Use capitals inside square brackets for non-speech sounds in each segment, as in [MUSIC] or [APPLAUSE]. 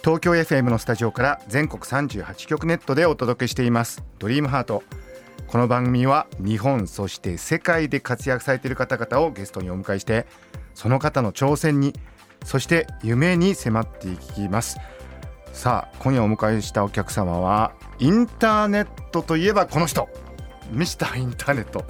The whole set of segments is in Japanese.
東京 FM のスタジオから全国38局ネットでお届けしています。ドリームハート。この番組は日本そして世界で活躍されている方々をゲストにお迎えしてその方の挑戦にそして夢に迫っていきます。さあ今夜お迎えしたお客様はインターネットといえばこの人。ミスターインターネット。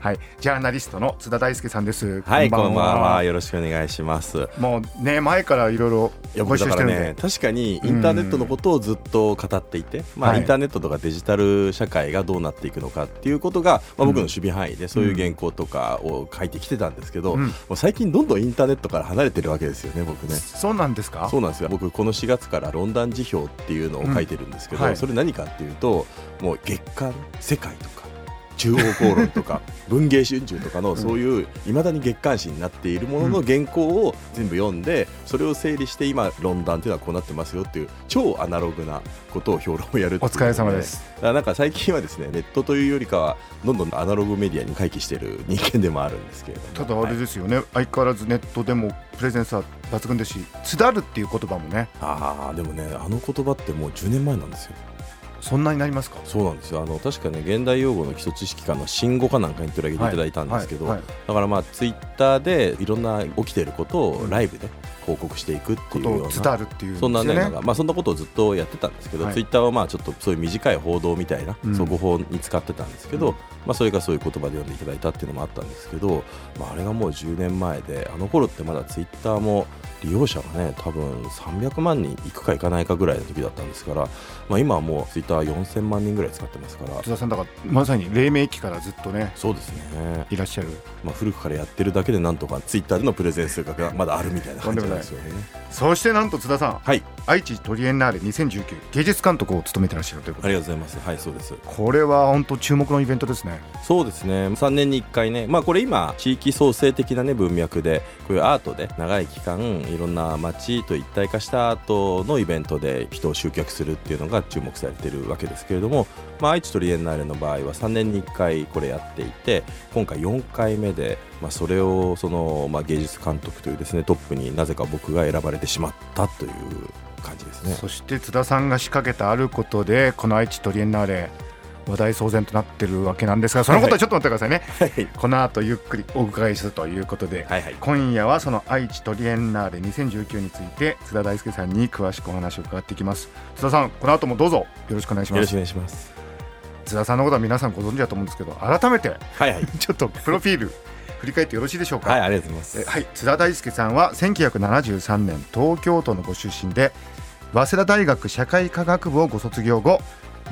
はい、ジャーナリストの津田大輔さんです。はい、こんばんは。よろしくお願いします。もうね、前からいろいろご一緒してるんで、ね、確かにインターネットのことをずっと語っていて、うん、まあ、インターネットとかデジタル社会がどうなっていくのかっていうことが、まあ、僕の守備範囲でそういう原稿とかを書いてきてたんですけど、うん、もう最近どんどんインターネットから離れてるわけですよね、僕ね。そうなんですか？そうなんですよ。僕この4月からロンダン辞表っていうのを書いてるんですけど、うんはい、それ何かっていうと、もう月間世界とか中央公論とか [LAUGHS] 文藝春秋とかのそういういまだに月刊誌になっているものの原稿を全部読んでそれを整理して今論壇っていうのはこうなってますよっていう超アナログなことを評論をやるお疲れ様です。なんか最近はですねネットというよりかはどんどんアナログメディアに回帰している人間でもあるんですけれども。ただあれですよね、はい、相変わらずネットでもプレゼンスは抜群ですし「つだる」っていう言葉もね。ああでもねあの言葉ってもう10年前なんですよそんなになりますか？そうなんですよ。あの確かね現代用語の基礎知識科の新語かなんかに取り上げていただいたんですけど、はいはい。はい、だからまあツイッターでいろんな起きていることをライブで報告していくっていうような、そんなねまあ、そんなことをずっとやってたんですけど、はい、ツイッターはまあちょっとそういう短い報道みたいな、速報に使ってたんですけど、うん、まあ、それがそういう言葉で読んでいただいたっていうのもあったんですけど、まあ、あれがもう10年前であの頃ってまだツイッターも利用者がね多分300万人いくかいかないかぐらいの時だったんですから、まあ、今はもうツイッター4000万人ぐらい使ってますから。津田さんだからまさに黎明期からずっとねそうですね。いらっしゃる、まあ、古くからやってるだけでなんとかツイッターでのプレゼン数がまだあるみたいな感じなんですよね。そしてなんと津田さん、はい、愛知トリエンナーレ2019芸術監督を務めてらっしゃるということありがとうございます。はいそうです。これは本当注目のイベントですね。そうですね。3年に1回ね。まあこれ今地域創生的なね文脈でこういうアートで長い期間いろんな街と一体化した後のイベントで人を集客するっていうのが注目されてるわけですけれども、まあ、愛知トリエンナーレの場合は3年に1回これやっていて今回4回目で、まあ、それをその、まあ、芸術監督というですねトップになぜか僕が選ばれてしまったという感じですね。そして津田さんが仕掛けたあることでこの愛知トリエンナーレ話題騒然となってるわけなんですがそのことはちょっと待ってくださいね、はい、この後ゆっくりお伺いするということで、はいはい、今夜はその愛知トリエンナーレ2019について津田大輔さんに詳しくお話を伺っていきます。津田さんこの後もどうぞ。よろしくお願いします。よろしくお願いします。津田さんのことは皆さんご存知だと思うんですけど改めて、はいはい、[LAUGHS] ちょっとプロフィール振り返ってよろしいでしょうか？はいありがとうございます。はい。津田大輔さんは1973年東京都のご出身で早稲田大学社会科学部をご卒業後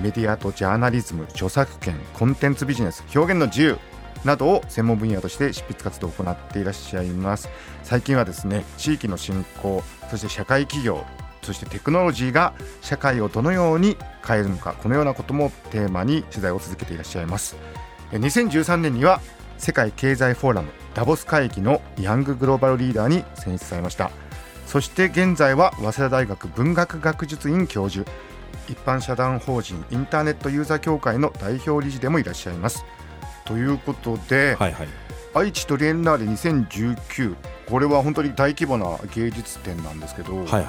メディアとジャーナリズム著作権コンテンツビジネス表現の自由などを専門分野として執筆活動を行っていらっしゃいます。最近はですね地域の振興そして社会企業そしてテクノロジーが社会をどのように変えるのかこのようなこともテーマに取材を続けていらっしゃいます。2013年には世界経済フォーラムダボス会議のヤンググローバルリーダーに選出されました。そして現在は早稲田大学文学学術院教授。一般社団法人インターネットユーザー協会の代表理事でもいらっしゃいます。ということで、はいはい、愛知トリエンナーレ2019これは本当に大規模な芸術展なんですけど、はいはい、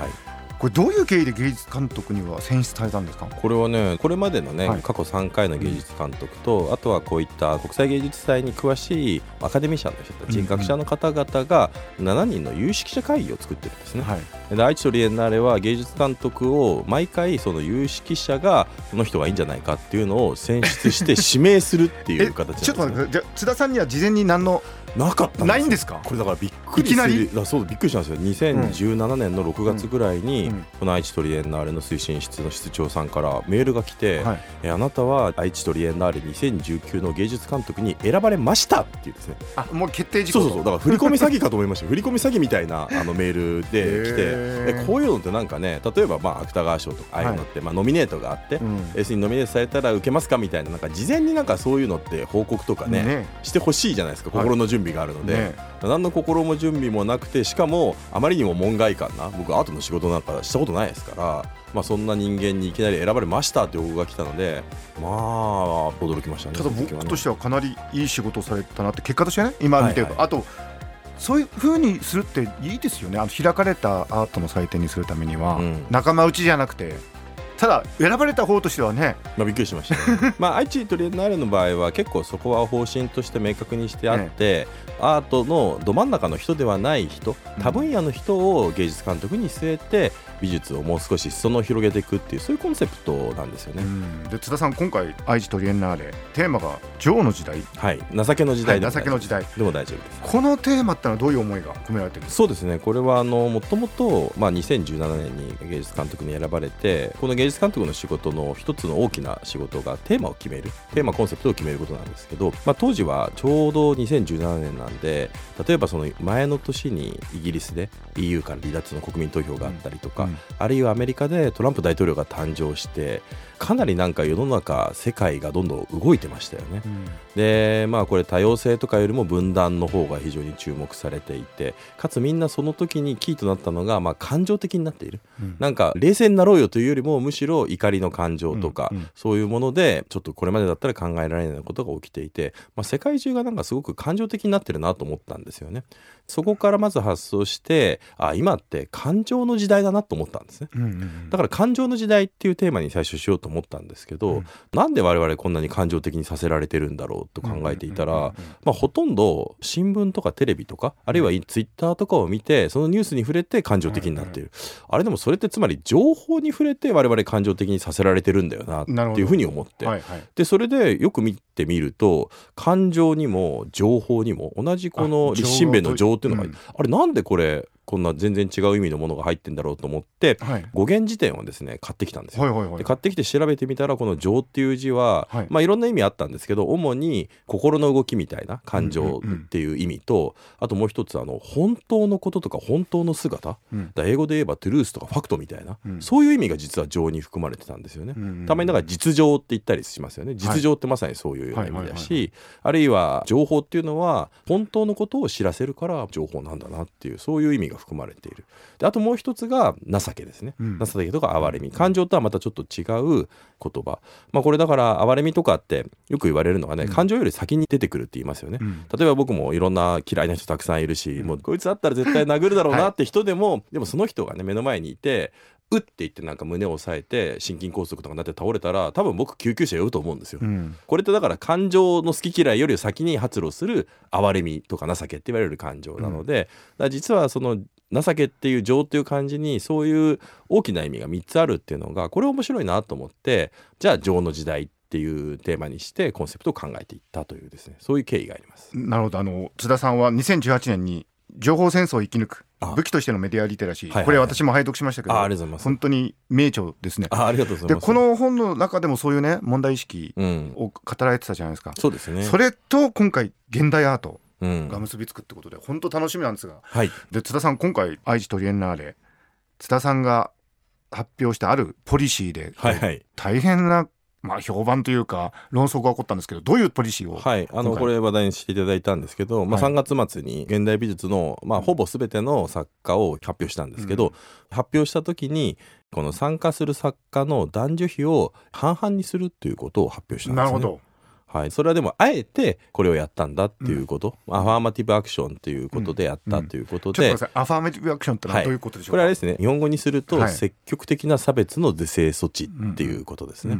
これどういう経緯で芸術監督には選出されたんですか？これはねこれまでのね、はい、過去3回の芸術監督と、あとはこういった国際芸術祭に詳しいアカデミー賞の人たち、学者の方々が7人の有識者会議を作ってるんですね、はい、で愛知とリエンナーレは芸術監督を毎回その有識者がこの人がいいんじゃないかっていうのを選出して指名するっていう形、[LAUGHS] ね、ちょっと待ってじゃ津田さんには事前に何のなかったないんですか？これだからびっくりする。だそうびっくりしたん。ですよ2017年の6月ぐらいに、この愛知トリエンナーレの推進室の室長さんからメールが来て、はい、えあなたは愛知トリエンナーレ2019の芸術監督に選ばれましたっていうですねあもう決定事項。そうそうそう。だから振り込み詐欺かと思いました振り込み詐欺みたいなあのメールで来て。こういうのってなんかね例えばまあ芥川賞とかああいうのって、はい、まあ、ノミネートがあって、うん、要するにノミネートされたら受けますかみたいななんか事前になんかそういうのって報告とかね、ね、してほしいじゃないですか。心の準備があるので、はいね、何の心も準備もなくてしかもあまりにも門外漢な僕アートの仕事なんかしたことないですから、まあ、そんな人間にいきなり選ばれましたって報告が来たのでまあ驚きましたねただ僕としてはかなりいい仕事をされたなって結果としてね今見てると、はいはい、あとそういうふうにするっていいですよね。あの開かれたアートの祭典にするためには、うん、仲間内じゃなくてただ選ばれた方としてはね、まあ、びっくりしました、ね、[LAUGHS] まあ愛知トリエンナーレの場合は結構そこは方針として明確にしてあって、アートのど真ん中の人ではない人多分野の人を芸術監督に据えて美術をもう少し裾野を広げていくっていうそういうコンセプトなんですよね。で津田さん今回愛知トリエンナーレテーマが女王の時代。はい。情けの時代でも,、情けの時代。でも大丈夫です。このテーマってのはどういう思いが？込められてるんですかそうですね。これはあのもともと、まあ、2017年に芸術監督に選ばれてこの芸術監督の仕事の一つの大きな仕事がテーマを決めるテーマコンセプトを決めることなんですけど、まあ、当時はちょうど2017年なんで例えばその前の年にイギリスで EU から離脱の国民投票があったりとか、うんうん、あるいはアメリカでトランプ大統領が誕生してかなりなんか世の中世界がどんどん動いてましたよね、うん、でまあこれ多様性とかよりも分断の方が非常に注目されていてかつみんなその時にキーとなったのがまあ感情的になっている、うん、なんか冷静になろうよというよりもむしろ怒りの感情とか、うんうん、そういうものでちょっとこれまでだったら考えられないことが起きていて、まあ、世界中がなんかすごく感情的になってるなと思ったんですよね。そこからまず発想してあ今って感情の時代だなと思ったんですね、うんうんうん、だから感情の時代っていうテーマに最初しようと思ったんですけど、うん、なんで我々こんなに感情的にさせられてるんだろうと考えていたら、まあ、ほとんど新聞とかテレビとかあるいはツイッターとかを見てそのニュースに触れて感情的になっている、あれでもそれってつまり情報に触れて我々感情的にさせられてるんだよなっていうふうに思って、はいはい、でそれでよく見てみると感情にも情報にも同じこの立身弁の情っていうのが、うん、あれなんでこれこんな全然違う意味のものが入ってんだろうと思って、はい、語源辞典をですね買ってきたんですよ、はいはいはい、で買ってきて調べてみたらこの「情」っていう字は、はい。まあ、いろんな意味あったんですけど主に心の動きみたいな感情っていう意味と、うんうんうん、あともう一つあの本当のこととか本当の姿、うん、英語で言えばトゥルースとかファクトみたいな、うん、そういう意味が実は情に含まれてたんですよね、うんうん、たまにだから実情って言ったりしますよね。実情ってまさにそういう意味だし、あるいは情報っていうのは本当のことを知らせるから情報なんだなっていうそういう意味が含まれている。であともう一つが情けですね、うん、情けとか哀れみ。感情とはまたちょっと違う言葉。まあこれだから哀れみとかってよく言われるのがね、うん、感情より先に出てくるって言いますよね、うん、例えば僕もいろんな嫌いな人たくさんいるし、もうこいつだったら絶対殴るだろうなって人でも、はい、でもその人がね目の前にいてうって言ってなんか胸を押さえて心筋梗塞とかになって倒れたら多分僕救急車呼ぶと思うんですよ、うん、これってだから感情の好き嫌いより先に発露する哀れみとか情けって言われる感情なので、うん、実はその情けっていう情っていう感じにそういう大きな意味が3つあるっていうのがこれ面白いなと思ってじゃあ情の時代っていうテーマにしてコンセプトを考えていったというですねそういう経緯があります。なるほど。あの津田さんは2018年に情報戦争を生き抜く武器としてのメディアリテラシー、これ私も拝読しましたけど本当に名著ですね。ありがとうございます。でこの本の中でもそういうね問題意識を語られてたじゃないですか、そうですね。それと今回現代アートが結びつくってことで、本当楽しみなんですが、はい、で津田さん今回愛知トリエンナーレ津田さんが発表したあるポリシーで、はいはい、大変なまあ、評判というか論争が起こったんですけどどういうポリシーをはいあのこれ話題にしていただいたんですけど、まあ、3月末に現代美術の、まあ、ほぼ全ての作家を発表したんですけど、うん、発表した時にこの参加する作家の男女比を半々にするっていうことを発表したんですね。なるほどはい、それはでもあえてこれをやったんだっていうこと、うん、アファーマティブアクションっていうことでやったということで、うん。うん、アファーマティブアクションってのはどういうことでしょうか、はい、これはですね日本語にすると積極的な差別の是正措置っていうことですね、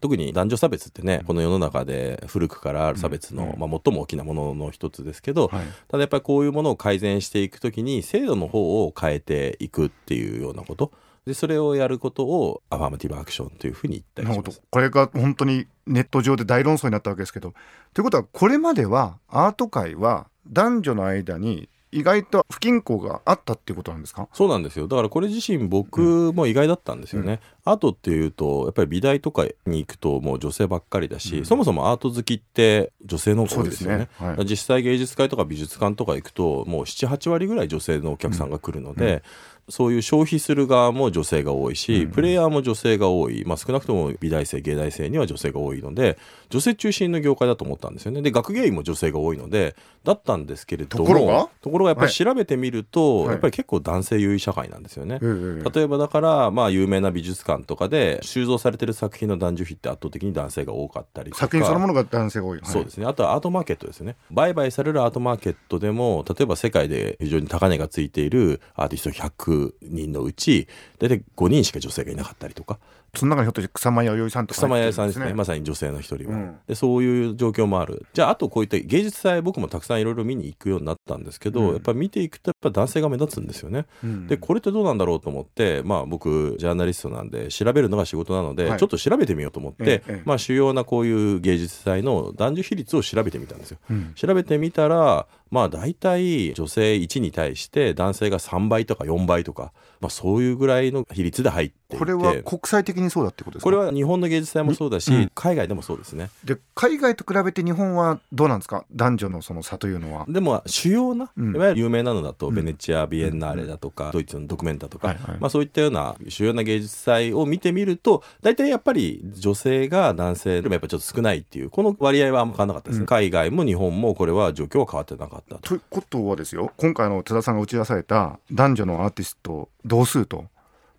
特に男女差別ってねこの世の中で古くからある差別の、まあ、最も大きなものの一つですけど、はい、ただやっぱりこういうものを改善していくときに制度の方を変えていくっていうようなことでそれをやることをアファーマティブアクションというふうに言ったりします。これが本当にネット上で大論争になったわけですけどということはこれまではアート界は男女の間に意外と不均衡があったっていうことなんですか？そうなんですよ。だからこれ自身僕も意外だったんですよね、うん、アートっていうとやっぱり美大とかに行くともう女性ばっかりだし、うん、そもそもアート好きって女性の多いですよね、ね。はい、実際芸術界とか美術館とか行くともう78割ぐらい女性のお客さんが来るので、うんそういう消費する側も女性が多いし、プレイヤーも女性が多い、まあ、少なくとも美大生芸大生には女性が多いので女性中心の業界だと思ったんですよね。で学芸員も女性が多いのでだったんですけれどもところが？ところがやっぱり調べてみると、はい、やっぱり結構男性優位社会なんですよね、はい、例えばだからまあ有名な美術館とかで収蔵されてる作品の男女比って圧倒的に男性が多かったり作品そのものが男性が多い、はい、そうですね。あとはアートマーケットですね。売買されるアートマーケットでも例えば世界で非常に高値がついているアーティスト100人のうち大体5人しか女性がいなかったりとかその中にひょっとして草間彌生さんとか、ね、草間彌生さんですね。まさに女性の一人は、うん、でそういう状況もある。じゃああとこういった芸術祭僕もたくさんいろいろ見に行くようになったんですけど、うん、やっぱり見ていくとやっぱ男性が目立つんですよね、うん、でこれってどうなんだろうと思ってまあ僕ジャーナリストなんで調べるのが仕事なので、はい、ちょっと調べてみようと思って、まあ主要なこういう芸術祭の男女比率を調べてみたんですよ、調べてみたらまあ大体女性1に対して男性が3倍とか4倍とか、まあ、そういうぐらいの比率で入っていて。これは国際的にそうだってことですか？これは日本の芸術祭もそうだし、うん、海外でもそうですね。で海外と比べて日本はどうなんですか？男女のその差というのは。でも主要な、うん、いわゆる有名なのだと、ベネチア・ビエンナーレだとか、ドイツのドキュメンタとか、はいはい、まあ、そういったような主要な芸術祭を見てみると大体やっぱり女性が男性でもやっぱちょっと少ないっていうこの割合はあんま変わらなかったです、海外も日本もこれは状況は変わってなかったということはですよ。今回の津田さんが打ち出された男女のアーティスト同数と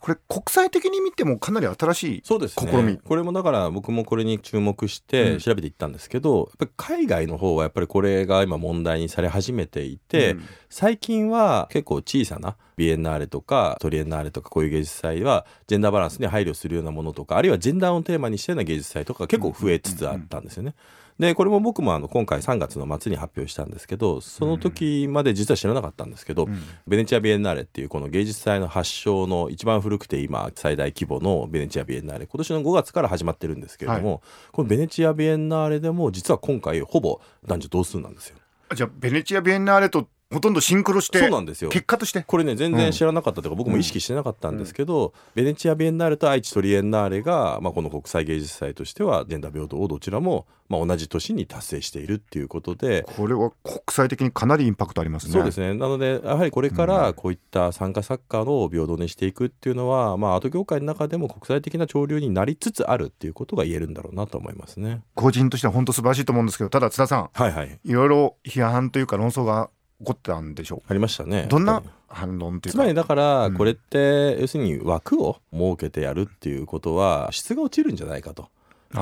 これ国際的に見てもかなり新しい試み、ね、これもだから僕もこれに注目して調べていったんですけど、うん、やっぱり海外の方はやっぱりこれが今問題にされ始めていて、うん、最近は結構小さなビエンナーレとかトリエンナーレとかこういう芸術祭はジェンダーバランスに配慮するようなものとかあるいはジェンダーをテーマにしたような芸術祭とか結構増えつつあったんですよね。うんでこれも僕もあの今回3月の末に発表したんですけどその時まで実は知らなかったんですけど、うん、ベネチア・ビエンナーレっていうこの芸術祭の発祥の一番古くて今最大規模のベネチア・ビエンナーレ今年の5月から始まってるんですけれども、はい、このベネチア・ビエンナーレでも実は今回ほぼ男女同数なんですよ。じゃあベネチア・ビエンナーレとほとんどシンクロしてそうなんですよ。結果として。これね全然知らなかったというか、うん、僕も意識してなかったんですけど、うん、ベネチア・ビエンナーレと愛知トリエンナーレが、まあ、この国際芸術祭としてはジェンダー平等をどちらも、まあ、同じ年に達成しているっていうことでこれは国際的にかなりインパクトありますね。そうですね。なのでやはりこれからこういった参加作家を平等にしていくっていうのは、まあ、アート業界の中でも国際的な潮流になりつつあるっていうことが言えるんだろうなと思いますね。個人としては本当素晴らしいと思うんですけどただ津田さん、はいはい、いろいろ批判というか論争が起こったんでしょう。ありましたねどんな反論っていうつまりだからこれって要するに枠を設けてやるっていうことは質が落ちるんじゃないかと。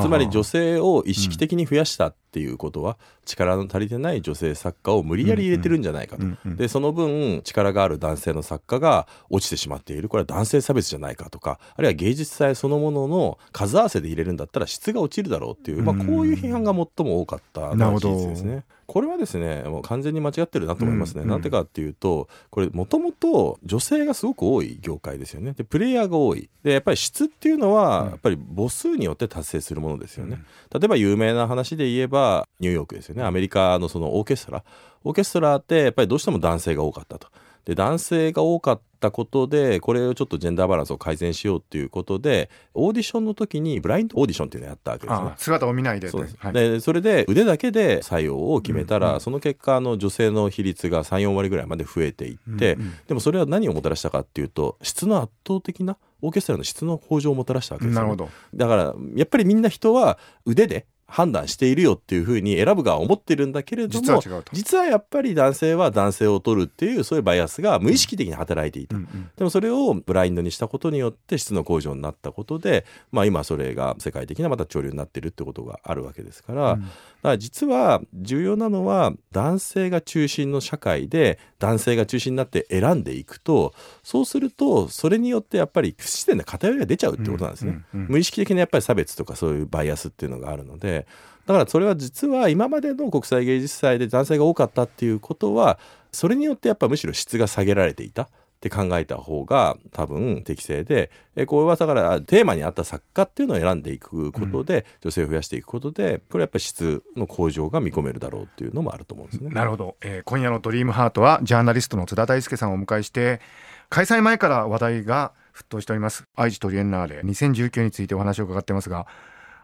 つまり女性を意識的に増やしたっていうことは力の足りてない女性作家を無理やり入れてるんじゃないかと、でその分力がある男性の作家が落ちてしまっているこれは男性差別じゃないかとかあるいは芸術祭そのものの数合わせで入れるんだったら質が落ちるだろうっていう、まあ、こういう批判が最も多かったのが事実ですね。これはですねもう完全に間違ってるなと思いますね。うん、なんてかっていうとこれもともと女性がすごく多い業界ですよね。でプレイヤーが多いでやっぱり質っていうのは、やっぱり母数によって達成するものですよね。例えば有名な話で言えばニューヨークですよね。アメリカのそのオーケストラ。オーケストラってやっぱりどうしても男性が多かったと。で男性が多かったことでこれをちょっとジェンダーバランスを改善しようっていうことでオーディションの時にブラインドオーディションっていうのをやったわけですね。姿を見ないでそはい、でそれで腕だけで採用を決めたら、うんうん、その結果の女性の比率が34割ぐらいまで増えていって、うんうん、でもそれは何をもたらしたかっていうと質の圧倒的なオーケストラの質の向上をもたらしたわけですよ、ね、だからやっぱりみんな人は腕で判断しているよっていうふうに選ぶ側は思ってるんだけれども実はやっぱり男性は男性を取るっていうそういうバイアスが無意識的に働いていた、うんうん、でもそれをブラインドにしたことによって質の向上になったことで、まあ、今それが世界的なまた潮流になってるってことがあるわけですから、うん、だから実は重要なのは男性が中心の社会で男性が中心になって選んでいくとそうするとそれによってやっぱり不自然な偏りが出ちゃうってことなんですね、うんうんうん、無意識的なやっぱり差別とかそういうバイアスっていうのがあるのでだからそれは実は今までの国際芸術祭で男性が多かったっていうことはそれによってやっぱむしろ質が下げられていたって考えた方が多分適正でえこれはだからテーマに合った作家っていうのを選んでいくことで、うん、女性を増やしていくことでこれやっぱ質の向上が見込めるだろうっていうのもあると思うんですね。なるほど、えー、今夜の「ドリームハートはジャーナリストの津田大輔さんをお迎えして開催前から話題が沸騰しております愛知トリエンナーレ2019についてお話を伺ってますが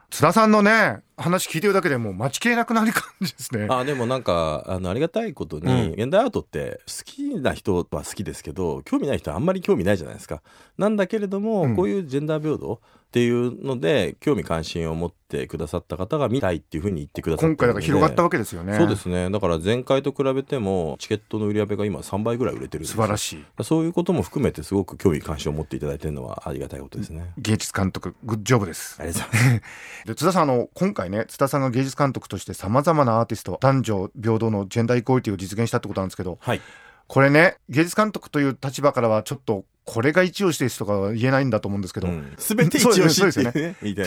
津田さんのね話聞いてるだけでもう待ちきれなくなる感じですね。あでもなんかあのありがたいことに、うん、現代アートって好きな人は好きですけど興味ない人はあんまり興味ないじゃないですか。なんだけれども、うん、こういうジェンダー平等っていうので興味関心を持ってくださった方が見たいっていうふうに言ってくださった今回だから広がったわけですよね。そうですね。だから前回と比べてもチケットの売り上げが今3倍ぐらい売れてる素晴らしい。そういうことも含めてすごく興味関心を持っていただいてるのはありがたいことですね。芸術監督グッジョブです。ありがとうございます。[LAUGHS] で津田さんあの今回ね津田さんが芸術監督としてさまざまなアーティスト男女平等のジェンダーイコーリティを実現したってことなんですけど、はい、これね芸術監督という立場からはちょっとこれが一押しですとかは言えないんだと思うんですけど、うん、全て一押しですね。ね、例え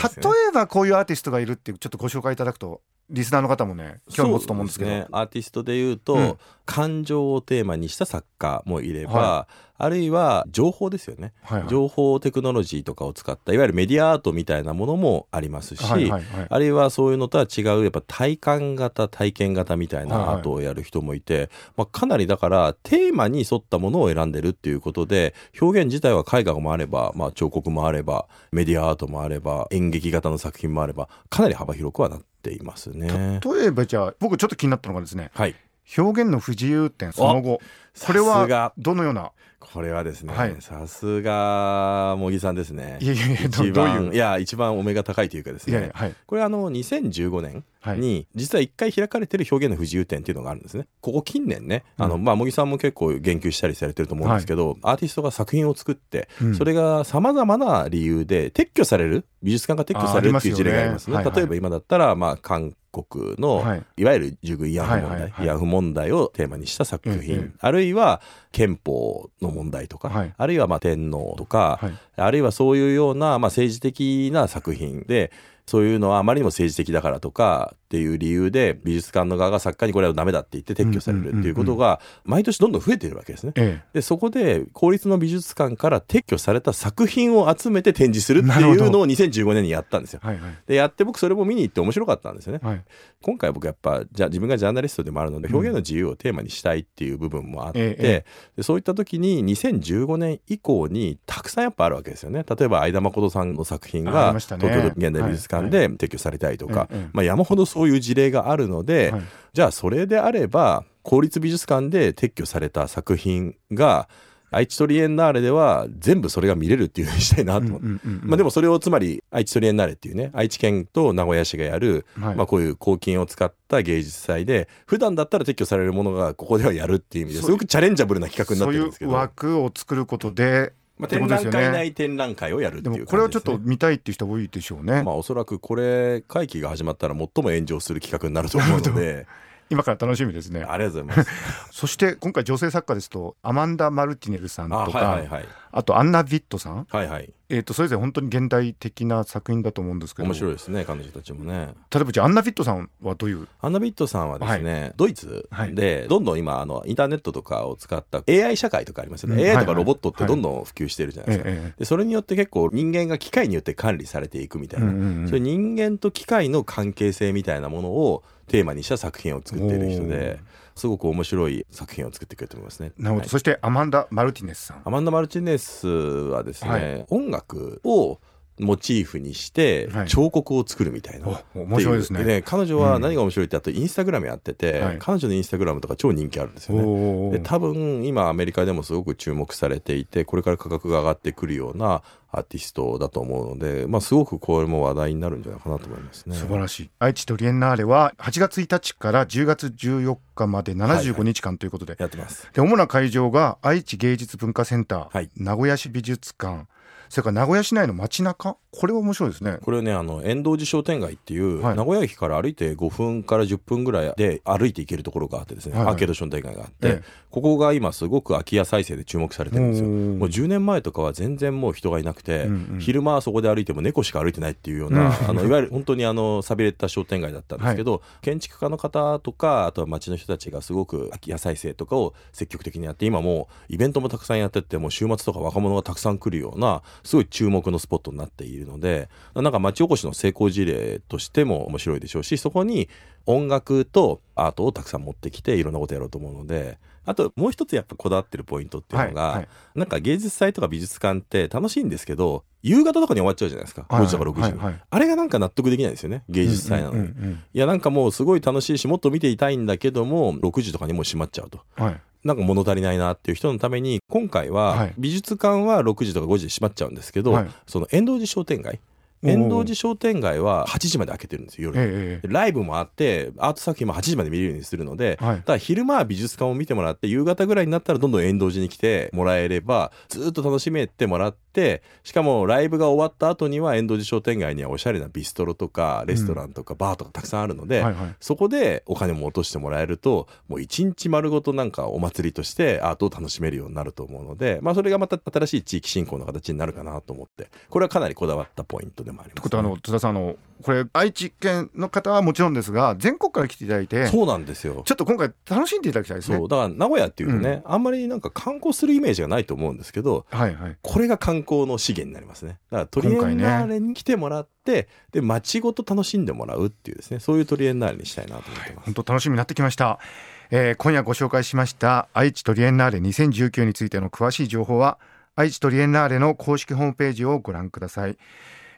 ばこういうアーティストがいるってちょっとご紹介いただくとリスナーの方もね興味持つと思うんですけど、ね、アーティストでいうと、うん、感情をテーマにした作家もいれば、はい、あるいは情報ですよね、はいはい、情報テクノロジーとかを使ったいわゆるメディアアートみたいなものもありますし、はいはいはい、あるいはそういうのとは違うやっぱ体感型体験型みたいなアートをやる人もいて、はいはい、まあ、かなりだからテーマに沿ったものを選んでるっていうことで表現自体は絵画もあれば、まあ、彫刻もあればメディアアートもあれば演劇型の作品もあればかなり幅広くはなっていますね。例えばじゃあ僕ちょっと気になったのがですね、はい、表現の不自由点その後。これはどのような？これはですね、さすが茂木さんですね。いやいやいや、一番いや一番お目が高いというかですね。いやいやはい、これあの2015年に、実は一回開かれてる表現の不自由点っていうのがあるんですね。ここ近年ね、あの、うん、まあ茂木さんも結構言及したりされてると思うんですけど、はい、アーティストが作品を作って、うん、それがさまざまな理由で撤去される美術館が撤去されるっていう事例がありますね。すね。はいはい、例えば今だったらまあ韓国の、はい、いわゆる従軍慰安婦問題、はいはいはい、慰安婦問題をテーマにした作品、うんうん、あるいは憲法の問題とか、はい、あるいはまあ天皇とか、はい、あるいはそういうようなまあ政治的な作品でそういうのはあまりにも政治的だからとかっていう理由で美術館の側が作家にこれはダメだって言って撤去されるっていうことが毎年どんどん増えてるわけですね。でそこで公立の美術館から撤去された作品を集めて展示するっていうのを2015年にやったんですよ。はいはい、でやって僕それも見に行って面白かったんですよね。はい、今回僕やっぱじゃ自分がジャーナリストでもあるので表現の自由をテーマにしたいっていう部分もあって、うん、でそういった時に2015年以降にたくさんやっぱあるわけですよね。例えば相田誠さんの作品が東京現代美術館で撤去されたりとか、まあ、山ほどそういう事例があるので、じゃあそれであれば公立美術館で撤去された作品が愛知トリエンナーレでは全部それが見れるっていうふうにしたいなと思って、まあ、でもそれをつまり愛知トリエンナーレっていうね愛知県と名古屋市がやる、はい、まあ、こういう公金を使った芸術祭で普段だったら撤去されるものがここではやるっていう意味ですごくチャレンジャブルな企画になってるんですけど。そういう枠を作ることでまあ、展覧会内展覧会をやるっていう、ね、でもこれはちょっと見たいっていう人多いでしょうね。まあおそらくこれ会期が始まったら最も炎上する企画になると思うので。[LAUGHS] 今から楽しみですね。ありがとうございます。[LAUGHS] そして今回女性作家ですとアマンダ・マルティネルさんとか、あはいはいはい、あとアンナ・ビットさん、はいはい、えー、とそれぞれ本当に現代的な作品だと思うんですけど。面白いですね彼女たちもね。例えばじゃあアンナ・ビットさんはどういう？アンナ・ビットさんはですね、はい、ドイツでどんどん今あのインターネットとかを使った AI 社会とかありますよね、うん、AI とかロボットってどんどん普及してるじゃないですか、はいはい、でそれによって結構人間が機械によって管理されていくみたいな、うんうんうん、そういう人間と機械の関係性みたいなものをテーマにした作品を作っている人ですごく面白い作品を作ってくれてますね。なるほど、はい、そしてアマンダ・マルティネスさん。アマンダ・マルティネスはですね、はい、音楽をモチーフにして彫刻を作るみたいな、はい、面白いですね。ね彼女は何が面白いってあとインスタグラムやってて、うん、彼女のインスタグラムとか超人気あるんですよね。で多分今アメリカでもすごく注目されていてこれから価格が上がってくるようなアーティストだと思うので、まあ、すごくこれも話題になるんじゃないかなと思いますね。素晴らしい。愛知トリエンナーレは8月1日から10月14日まで75日間ということで、はいはい、やってます。で主な会場が愛知芸術文化センター、はい、名古屋市美術館それから名古屋市内の街中これは面白いですね。これねあの遠藤寺商店街っていう、はい、名古屋駅から歩いて5分から10分ぐらいで歩いて行けるところがあってですね、はいはい、アーケード商店街があって、ええ、ここが今すごく空き家再生で注目されてるんですよ。もう10年前とかは全然もう人がいなくて、うんうん、昼間はそこで歩いても猫しか歩いてないっていうような、うん、あのいわゆる本当にあの寂れた商店街だったんですけど、はい、建築家の方とかあとは町の人たちがすごく空き家再生とかを積極的にやって今もうイベントもたくさんやってってもう週末とか若者がたくさん来るようなすごい注目のスポットになっているのでなんか町おこしの成功事例としても面白いでしょうしそこに音楽とアートをたくさん持ってきていろんなことやろうと思うのであともう一つやっぱこだわってるポイントっていうのが、はいはい、なんか芸術祭とか美術館って楽しいんですけど夕方とかに終わっちゃうじゃないですか、5時とか6時に、はいはい、あれがなんか納得できないですよね芸術祭なのに、うんうんうん、いやなんかもうすごい楽しいしもっと見ていたいんだけども6時とかにもう閉まっちゃうと、はい、なんか物足りないなっていう人のために今回は美術館は6時とか5時で閉まっちゃうんですけど、はい、その遠藤寺商店街遠藤寺商店街は8時まで開けてるんですよ夜、ええ、ライブもあってアート作品も8時まで見れるようにするので、はい、だ昼間は美術館を見てもらって夕方ぐらいになったらどんどん遠藤寺に来てもらえればずっと楽しめてもらってしかもライブが終わった後には遠藤寺商店街にはおしゃれなビストロとかレストランとかバーとかたくさんあるので、そこでお金も落としてもらえるともう一日丸ごとなんかお祭りとしてアートを楽しめるようになると思うので、まあ、それがまた新しい地域振興の形になるかなと思ってこれはかなりこだわったポイントでもあります、ね。田さんあのこれ愛知県の方はもちろんですが全国から来ていただいてそうなんですよ。ちょっと今回楽しんでいただきたいですね。そうだから名古屋っていうとね、うん、あんまりなんか観光するイメージがないと思うんですけど、はいはい、これが観光の資源になりますね。だからトリエンナーレに来てもらって、ね、で街ごと楽しんでもらうっていうですね。そういうトリエンナーレにしたいなと思ってます、はい、本当楽しみになってきました。えー、今夜ご紹介しました愛知トリエンナーレ2019についての詳しい情報は愛知トリエンナーレの公式ホームページをご覧ください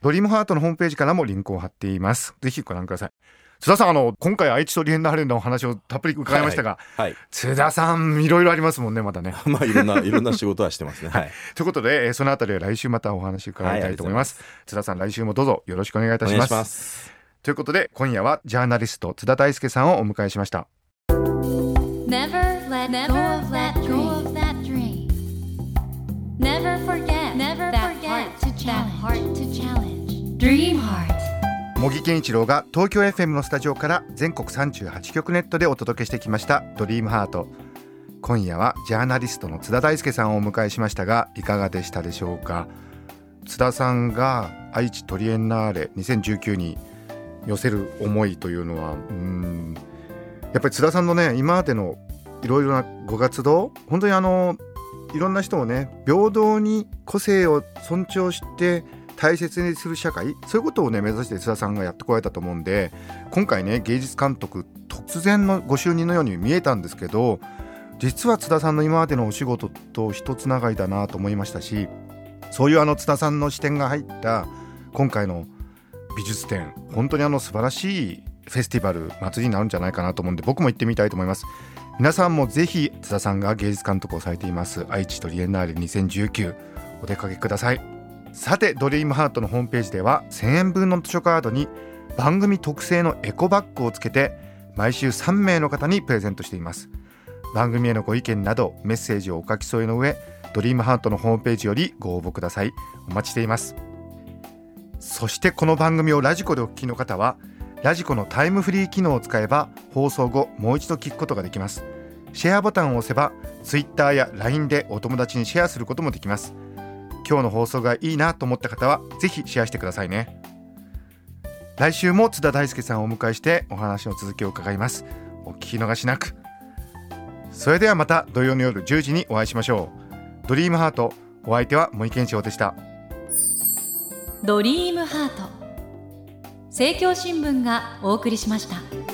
ドリームハートのホームページからもリンクを貼っています。ぜひご覧ください。津田さん、あの、今回愛知とリエンダーレンのお話をたっぷり伺いましたが、はい、はい、津田さん、いろいろありますもんね、まだね。[LAUGHS] まあ、いろんな、いろんな仕事はしてますね。はい。ということで、そのあたりは来週またお話伺いたいと思います。はい、津田さん、来週もどうぞよろしくお願いいたします。ますということで、今夜はジャーナリスト津田大輔さんをお迎えしました。Never let go of that dream. Never forget, never forget that heart to challenge. Dream Heart. 茂木健一郎が東京 FM のスタジオから全国38局ネットでお届けしてきました「ドリームハート今夜はジャーナリストの津田大輔さんをお迎えしましたがいかがでしたでしょうか？津田さんが愛知トリエンナーレ2019に寄せる思いというのはうんやっぱり津田さんのね今までのいろいろなご活動本当にあのいろんな人をね平等に個性を尊重して大切にする社会そういうことをね目指して津田さんがやってこられたと思うんで今回ね芸術監督突然のご就任のように見えたんですけど実は津田さんの今までのお仕事と一つながりだなと思いましたしそういうあの津田さんの視点が入った今回の美術展本当にあの素晴らしいフェスティバル祭りになるんじゃないかなと思うんで僕も行ってみたいと思います。皆さんもぜひ津田さんが芸術監督をされています。愛知トリエンナーレ2019お出かけください。さてドリームハートのホームページでは1000円分の図書カードに番組特製のエコバッグをつけて毎週3名の方にプレゼントしています。番組へのご意見などメッセージをお書き添えの上ドリームハートのホームページよりご応募ください。お待ちしています。そしてこの番組をラジコでお聞きの方はラジコのタイムフリー機能を使えば放送後もう一度聞くことができます。シェアボタンを押せば Twitter や LINE でお友達にシェアすることもできます。今日の放送がいいなと思った方はぜひシェアしてくださいね。来週も津田大輔さんをお迎えしてお話の続きを伺います。お聞き逃しなく。それではまた土曜の夜10時にお会いしましょう。ドリームハート。お相手は森健翔でした。ドリームハート。政教新聞がお送りしました。